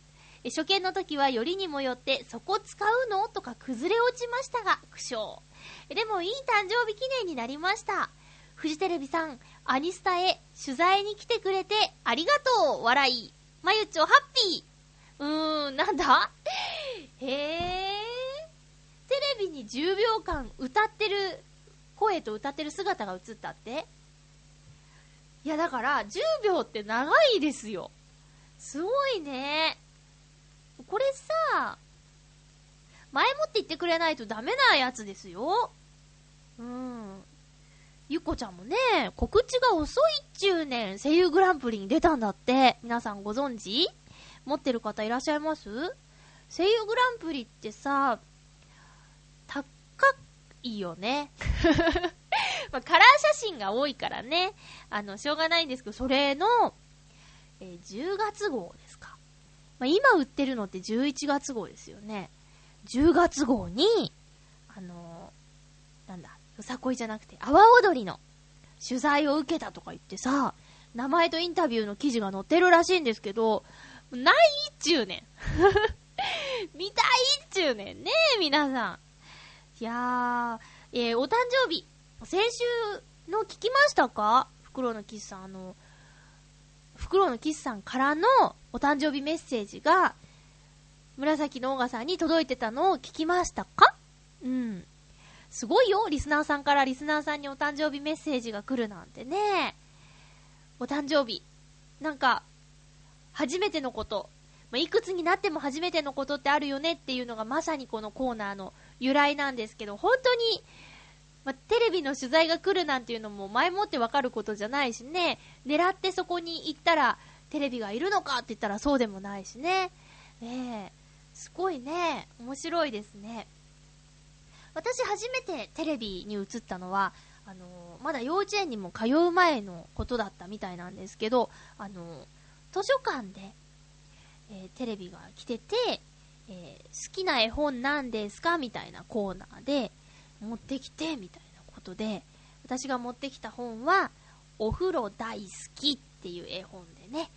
初見の時はよりにもよってそこ使うの？とか崩れ落ちましたが、苦笑。でもいい誕生日記念になりました。フジテレビさん、アニスタへ取材に来てくれてありがとう笑い。まゆちょハッピーうーん、なんだ？へえ。テレビに10秒間歌ってる、声と歌ってる姿が映ったって？いやだから10秒って長いですよ。すごいね。これさ、前もって言ってくれないとダメなやつですよ。うん。ゆっこちゃんもね、告知が遅いっちゅうねん、声優グランプリに出たんだって。皆さんご存知？持ってる方いらっしゃいます？声優グランプリってさ、高いよね。まあ、カラー写真が多いからね、あの、しょうがないんですけど、それの、えー、10月号ですか。まあ、今売ってるのって11月号ですよね。10月号に、あのー、なんだ、よさこいじゃなくて、阿波踊りの取材を受けたとか言ってさ、名前とインタビューの記事が載ってるらしいんですけど、ないっちゅうねん。見たいっちゅうねんね皆さん。いやー、えー、お誕生日、先週の聞きましたか？フクロウのキスさん、あの、フクロウのキスさんからのお誕生日メッセージが、紫のオーガさんに届いてたのを聞きましたか？うん。すごいよ、リスナーさんからリスナーさんにお誕生日メッセージが来るなんてね。お誕生日。なんか、初めてのこと。まあ、いくつになっても初めてのことってあるよねっていうのがまさにこのコーナーの由来なんですけど、本当に、まあ、テレビの取材が来るなんていうのも前もってわかることじゃないしね、狙ってそこに行ったらテレビがいるのかって言ったらそうでもないしね。ねえ、すごいね、面白いですね。私初めてテレビに映ったのは、あのー、まだ幼稚園にも通う前のことだったみたいなんですけど、あのー、図書館で、えー、テレビが来てて、え、好きな絵本なんですかみたいなコーナーで、持ってきて、みたいなことで、私が持ってきた本は、お風呂大好きっていう絵本でね、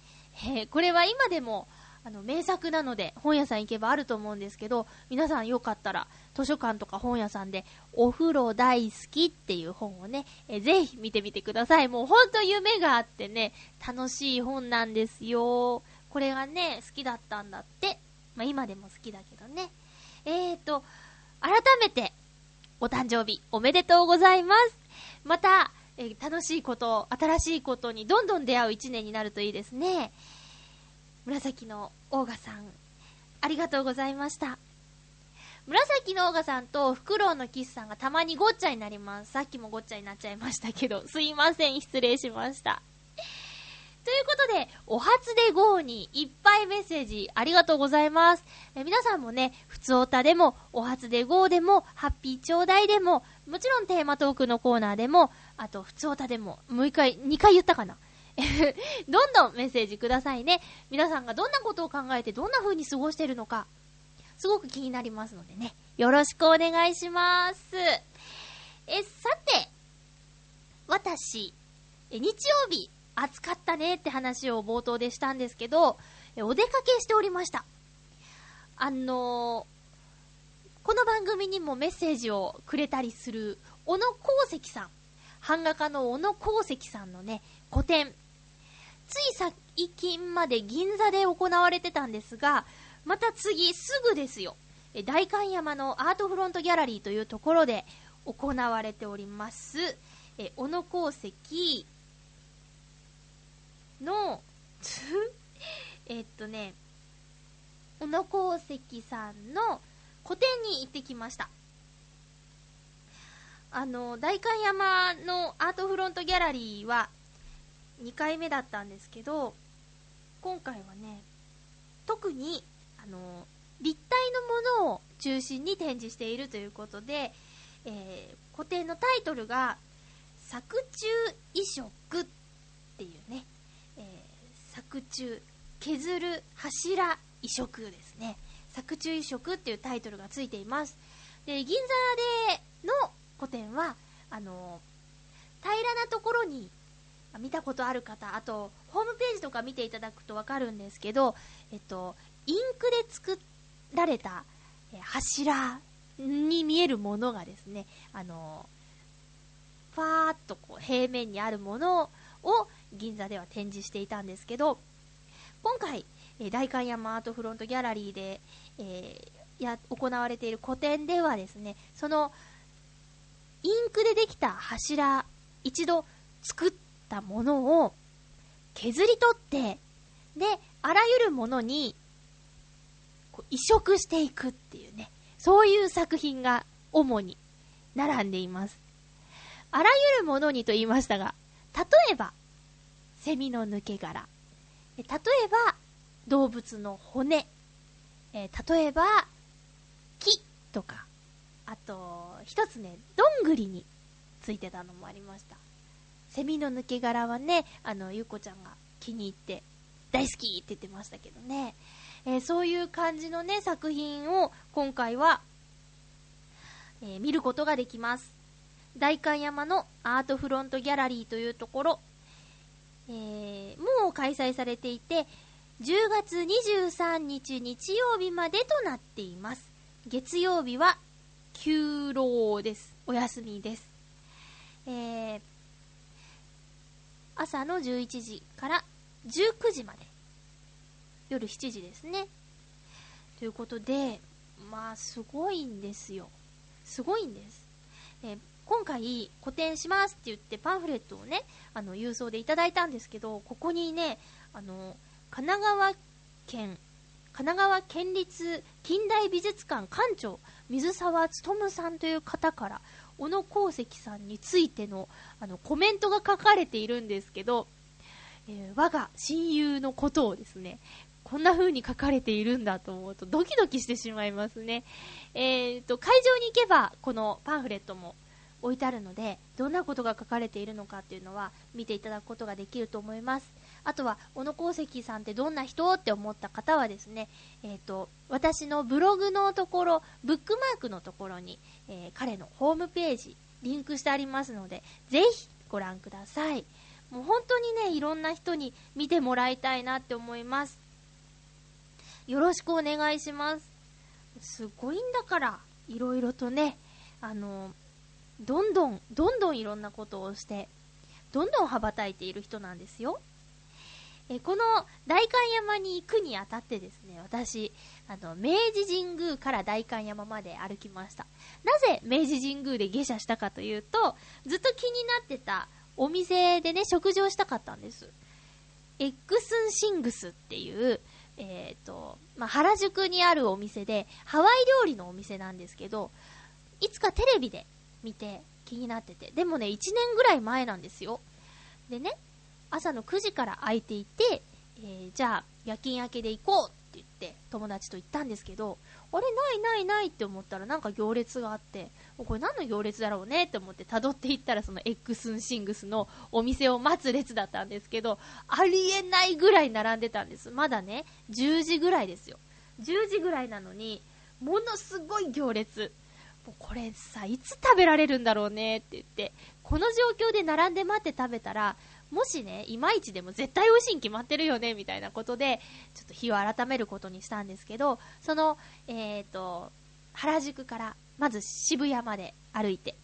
えー、これは今でも、あの、名作なので、本屋さん行けばあると思うんですけど、皆さんよかったら、図書館とか本屋さんで、お風呂大好きっていう本をね、えぜひ見てみてください。もうほんと夢があってね、楽しい本なんですよ。これがね、好きだったんだって。まあ、今でも好きだけどね。えーと、改めて、お誕生日おめでとうございます。また、えー、楽しいこと、新しいことにどんどん出会う一年になるといいですね。紫のオーガさん、ありがとうございました。紫のオーガさんとフクロウのキスさんがたまにごっちゃになります。さっきもごっちゃになっちゃいましたけど、すいません、失礼しました。ということで、お初で GO にいっぱいメッセージありがとうございます。え皆さんもね、普通おたでも、お初で GO でも、ハッピーちょうだいでも、もちろんテーマトークのコーナーでも、あと普通おたでも、もう一回、二回言ったかな？どんどんメッセージくださいね。皆さんがどんなことを考えてどんな風に過ごしてるのか、すごく気になりますのでね。よろしくお願いします。え、さて、私、え日曜日、暑かったねって話を冒頭でしたんですけど、お出かけしておりました。あのー、この番組にもメッセージをくれたりする、小野功石さん。版画家の小野功石さんのね、個展、つい最近まで銀座で行われてたんですが、また次すぐですよ。代官山のアートフロントギャラリーというところで行われております。え、小野功石のえっとね、小野功石さんの個展に行ってきました。あの、代官山のアートフロントギャラリーは、2回目だったんですけど、今回はね、特に、あの、立体のものを中心に展示しているということで、えー、固定のタイトルが、作中移植っていうね、作中、削る柱移植ですね。作中移植っていうタイトルがついています。で、銀座での個展は、あの、平らなところに見たことある方、あと、ホームページとか見ていただくとわかるんですけど、えっと、インクで作られた、柱に見えるものがですね、あの、ファーっとこう平面にあるものを銀座では展示していたんですけど、今回、え代官山アートフロントギャラリーで、えー、や、行われている個展ではですね、その、インクでできた柱、一度作っったものを削り取って、で、あらゆるものに移植していくっていうね、そういう作品が主に並んでいます。あらゆるものにと言いましたが、例えば、セミの抜け殻。例えば、動物の骨。え例えば、木とか。あと、一つね、どんぐりについてたのもありました。セミの抜け殻はね、あの、ゆうこちゃんが気に入って、大好きって言ってましたけどね。えー、そういう感じのね、作品を今回は、えー、見ることができます。代官山のアートフロントギャラリーというところ、えー、もう開催されていて、10月23日日曜日までとなっています。月曜日は休労です。お休みです。えー、朝の11時から19時まで。夜7時ですね。ということで、まあ、すごいんですよ。すごいんです。え今回、個展しますって言ってパンフレットをね、あの、郵送でいただいたんですけど、ここにね、あの、神奈川県、神奈川県立近代美術館館長、水沢勉さんという方から、小野功石さんについてのあのコメントが書かれているんですけど、えー、我が親友のことをですね、こんな風に書かれているんだと思うとドキドキしてしまいますね。えーと、会場に行けばこのパンフレットも置いてあるので、どんなことが書かれているのかっていうのは見ていただくことができると思います。あとは、小野功石さんってどんな人って思った方はですね、えっ、ー、と、私のブログのところ、ブックマークのところに、えー、彼のホームページ、リンクしてありますので、ぜひご覧ください。もう本当にね、いろんな人に見てもらいたいなって思います。よろしくお願いします。すごいんだから、いろいろとね、あの、どんどん、どんどんいろんなことをして、どんどん羽ばたいている人なんですよ。えこの代官山に行くにあたってですね、私、あの、明治神宮から代官山まで歩きました。なぜ明治神宮で下車したかというと、ずっと気になってたお店でね、食事をしたかったんです。エッグスンシングスっていう、えっ、ー、と、まあ、原宿にあるお店で、ハワイ料理のお店なんですけど、いつかテレビで見て気になってて、でもね、1年ぐらい前なんですよ。でね、朝の9時から空いていて、えー、じゃあ夜勤明けで行こうって言って友達と行ったんですけど、あれないないないって思ったらなんか行列があって、これ何の行列だろうね？って思って辿っていったらその X ンシングスのお店を待つ列だったんですけど、ありえないぐらい並んでたんです。まだね、10時ぐらいですよ。10時ぐらいなのに、ものすごい行列。もうこれさ、いつ食べられるんだろうねって言って、この状況で並んで待って食べたら、もしね、いまいちでも絶対美味しいに決まってるよね、みたいなことで、ちょっと日を改めることにしたんですけど、その、えっ、ー、と、原宿から、まず渋谷まで歩いて、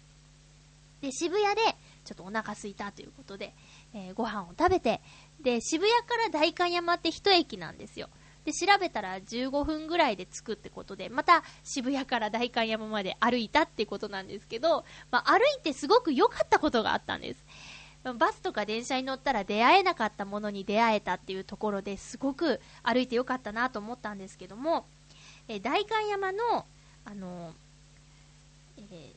で、渋谷で、ちょっとお腹空いたということで、えー、ご飯を食べて、で、渋谷から代官山って一駅なんですよ。で、調べたら15分ぐらいで着くってことで、また渋谷から代官山まで歩いたってことなんですけど、まあ、歩いてすごく良かったことがあったんです。バスとか電車に乗ったら出会えなかったものに出会えたっていうところですごく歩いてよかったなと思ったんですけども、え代官山の、あの、えー、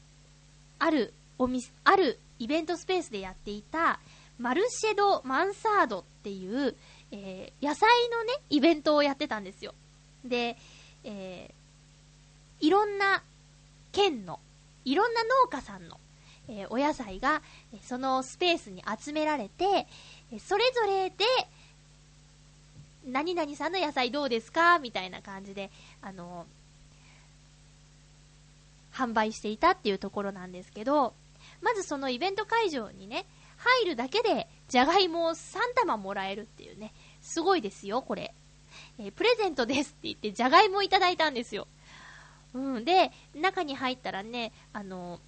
あるお店、あるイベントスペースでやっていた、マルシェド・マンサードっていう、えー、野菜のね、イベントをやってたんですよ。で、えー、いろんな県の、いろんな農家さんのえー、お野菜が、そのスペースに集められて、それぞれで、何々さんの野菜どうですか？みたいな感じで、あの販売していたっていうところなんですけど、まずそのイベント会場にね、入るだけで、じゃがいもを3玉もらえるっていうね、すごいですよ、これ。えー、プレゼントですって言って、じゃがいもいただいたんですよ。うん、で、中に入ったらね、あの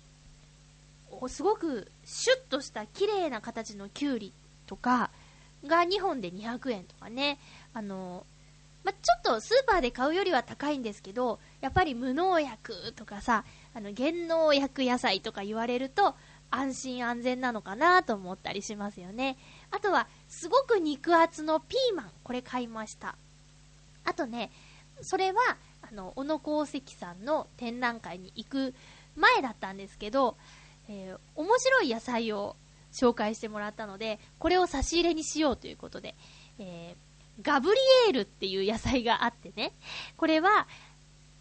すごくシュッとした綺麗な形のキュウリとかが2本で200円とかね、あの、まちょっとスーパーで買うよりは高いんですけど、やっぱり無農薬とかさ、あの、減農薬野菜とか言われると、安心安全なのかなと思ったりしますよね。あとは、すごく肉厚のピーマン、これ買いました。あとね、それは、あの、小野功石さんの展覧会に行く前だったんですけど、えー、面白い野菜を紹介してもらったので、これを差し入れにしようということで、えー、ガブリエールっていう野菜があってね、これは、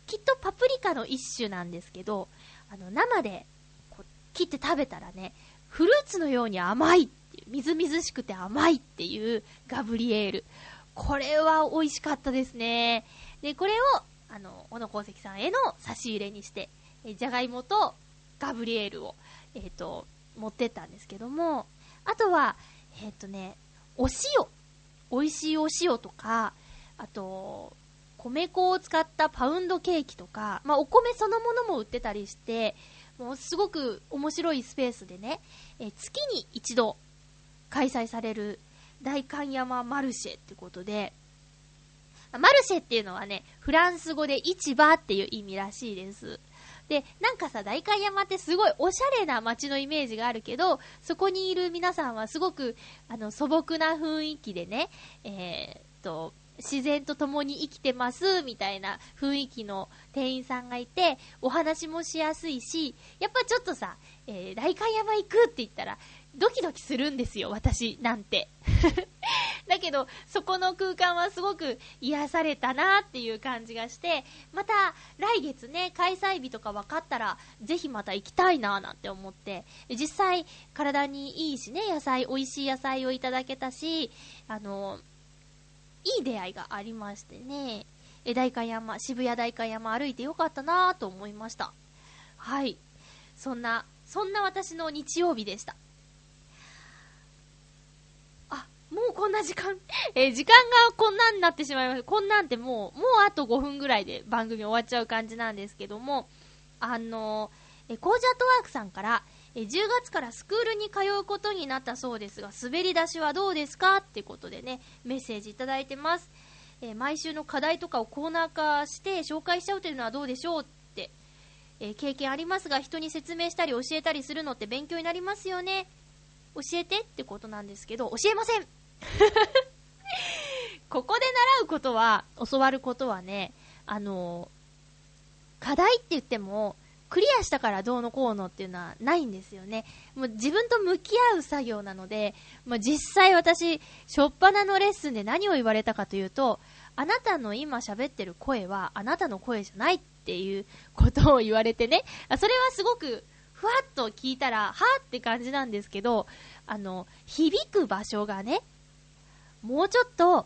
きっとパプリカの一種なんですけど、あの、生でこう切って食べたらね、フルーツのように甘いっみずみずしくて甘いっていうガブリエール。これは美味しかったですね。で、これを、あの、小野功石さんへの差し入れにして、えじゃがいもとガブリエールをえっ、ー、と、持ってったんですけども、あとは、えっ、ー、とね、お塩。美味しいお塩とか、あと、米粉を使ったパウンドケーキとか、まあ、お米そのものも売ってたりして、もうすごく面白いスペースでね、え、月に一度開催される大観山マルシェってことで、マルシェっていうのはね、フランス語で市場っていう意味らしいです。で、なんかさ、代官山ってすごいおしゃれな街のイメージがあるけど、そこにいる皆さんはすごく、あの、素朴な雰囲気でね、えー、と、自然と共に生きてます、みたいな雰囲気の店員さんがいて、お話もしやすいし、やっぱちょっとさ、えー、代官山行くって言ったら、ドキドキするんですよ、私なんて。だけど、そこの空間はすごく癒されたなっていう感じがして、また来月ね、開催日とか分かったら、ぜひまた行きたいななんて思って、実際体にいいしね、野菜、美味しい野菜をいただけたし、あの、いい出会いがありましてね、代官山、渋谷代官山歩いてよかったなと思いました。はい。そんな、そんな私の日曜日でした。あ、もうこんな時間、えー、時間がこんなんになってしまいました。こんなんってもう、もうあと5分ぐらいで番組終わっちゃう感じなんですけども、あのー、えコージャットワークさんから、え10月からスクールに通うことになったそうですが、滑り出しはどうですか？ってことでね、メッセージいただいてます。え毎週の課題とかをコーナー化して紹介しちゃうというのはどうでしょうってえ経験ありますが人に説明したり教えたりするのって勉強になりますよね。教えてってことなんですけど教えません。ここで習うことは教わることはねあの課題って言ってもクリアしたからどうのこうのっていうのはないんですよね。もう自分と向き合う作業なので、まあ、実際私、しょっぱなのレッスンで何を言われたかというと、あなたの今喋ってる声はあなたの声じゃないっていうことを言われてね、それはすごくふわっと聞いたら、はって感じなんですけど、あの、響く場所がね、もうちょっと、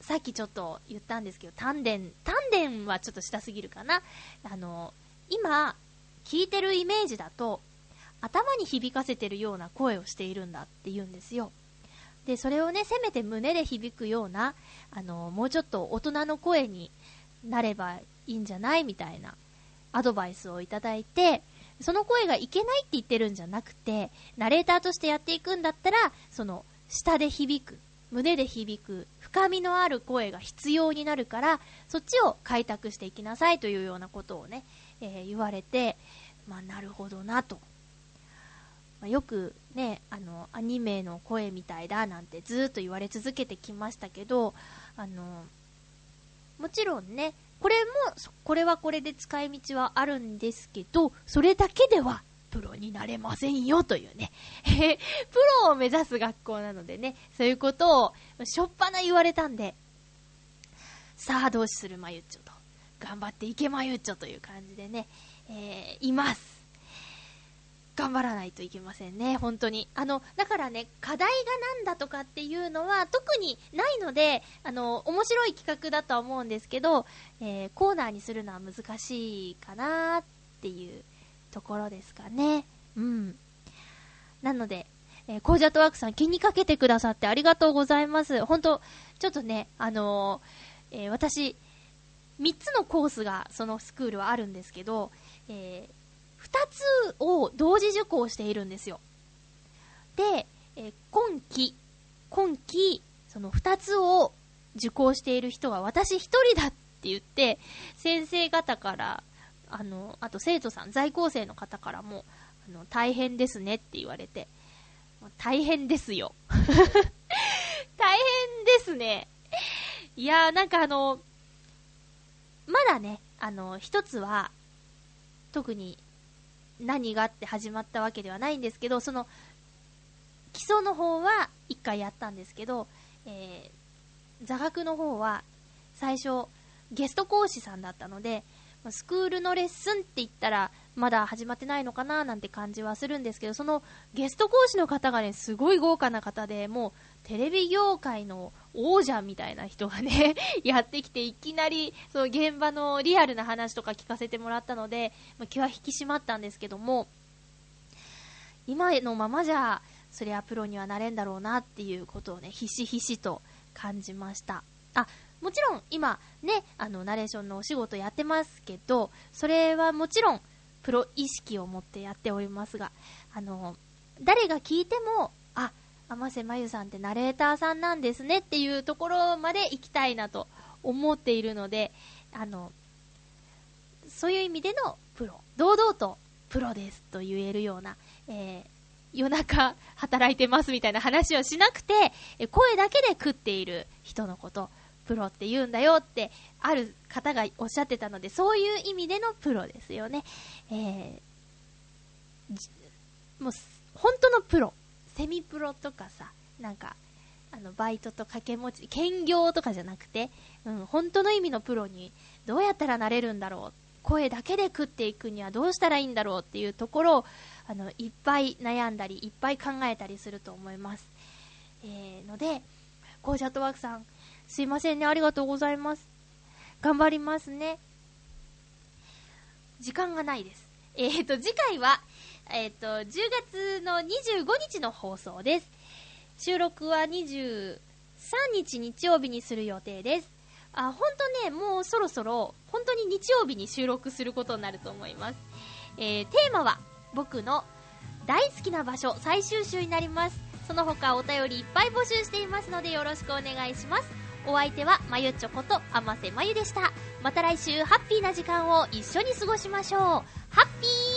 さっきちょっと言ったんですけど、丹田、丹田はちょっと下すぎるかな。あの、今、聞いてるイメージだと、頭に響かせてるような声をしているんだって言うんですよ。で、それをね、せめて胸で響くような、あの、もうちょっと大人の声になればいいんじゃないみたいなアドバイスをいただいて、その声がいけないって言ってるんじゃなくて、ナレーターとしてやっていくんだったら、その、下で響く、胸で響く、深みのある声が必要になるから、そっちを開拓していきなさいというようなことをね、えー、言われて、まあ、なるほどなと。まあ、よくね、あの、アニメの声みたいだなんてずっと言われ続けてきましたけど、あの、もちろんね、これも、これはこれで使い道はあるんですけど、それだけではプロになれませんよというね。プロを目指す学校なのでね、そういうことをしょっぱな言われたんで、さあどうするまゆっちょと、頑張っていけまゆっちょという感じでね、えー、います。頑張らないといけませんね、本当に。あの、だからね、課題が何だとかっていうのは特にないので、あの、面白い企画だとは思うんですけど、えー、コーナーにするのは難しいかなっていうところですかね。うん。なので、えー、コージャトワークさん気にかけてくださってありがとうございます。本当ちょっとね、あのー、えー、私、3つのコースがそのスクールはあるんですけど、えー、2つを同時受講しているんですよ。で、え今期、今期、その2つを受講している人は私1人だって言って、先生方から、あの、あと生徒さん、在校生の方からも、あの、大変ですねって言われて、大変ですよ。大変ですね。いやー、なんかあの、まだね、あの、一つは、特に何がって始まったわけではないんですけど、その、基礎の方は1回やったんですけど、えー、座学の方は最初ゲスト講師さんだったので、スクールのレッスンって言ったらまだ始まってないのかななんて感じはするんですけど、そのゲスト講師の方がね、すごい豪華な方で、もうテレビ業界の王者みたいな人がね やってきて、いきなり、その現場のリアルな話とか聞かせてもらったので、ま、気は引き締まったんですけども、今のままじゃ、そりゃプロにはなれんだろうなっていうことをね、ひしひしと感じました。あ、もちろん今ね、あの、ナレーションのお仕事やってますけど、それはもちろん、プロ意識を持ってやっておりますが、あの、誰が聞いても、あ、天瀬まゆさんってナレーターさんなんですねっていうところまで行きたいなと思っているので、あの、そういう意味でのプロ、堂々とプロですと言えるような、えー、夜中働いてますみたいな話をしなくて、声だけで食っている人のこと、プロって言うんだよって、ある方がおっしゃってたので、そういう意味でのプロですよね。えー、もう、本当のプロセミプロとかさ、なんか、あの、バイトと掛け持ち、兼業とかじゃなくて、うん、本当の意味のプロにどうやったらなれるんだろう。声だけで食っていくにはどうしたらいいんだろうっていうところを、あの、いっぱい悩んだり、いっぱい考えたりすると思います。えー、ので、コージャットワークさん、すいませんね、ありがとうございます。頑張りますね。時間がないです。えっ、ー、と、次回は、えっ、ー、と、10月の25日の放送です。収録は23日日曜日にする予定です。あ、ほんとね、もうそろそろ、本当に日曜日に収録することになると思います。えー、テーマは、僕の大好きな場所最終週になります。その他お便りいっぱい募集していますのでよろしくお願いします。お相手はまゆちょことあませまゆでした。また来週ハッピーな時間を一緒に過ごしましょう。ハッピー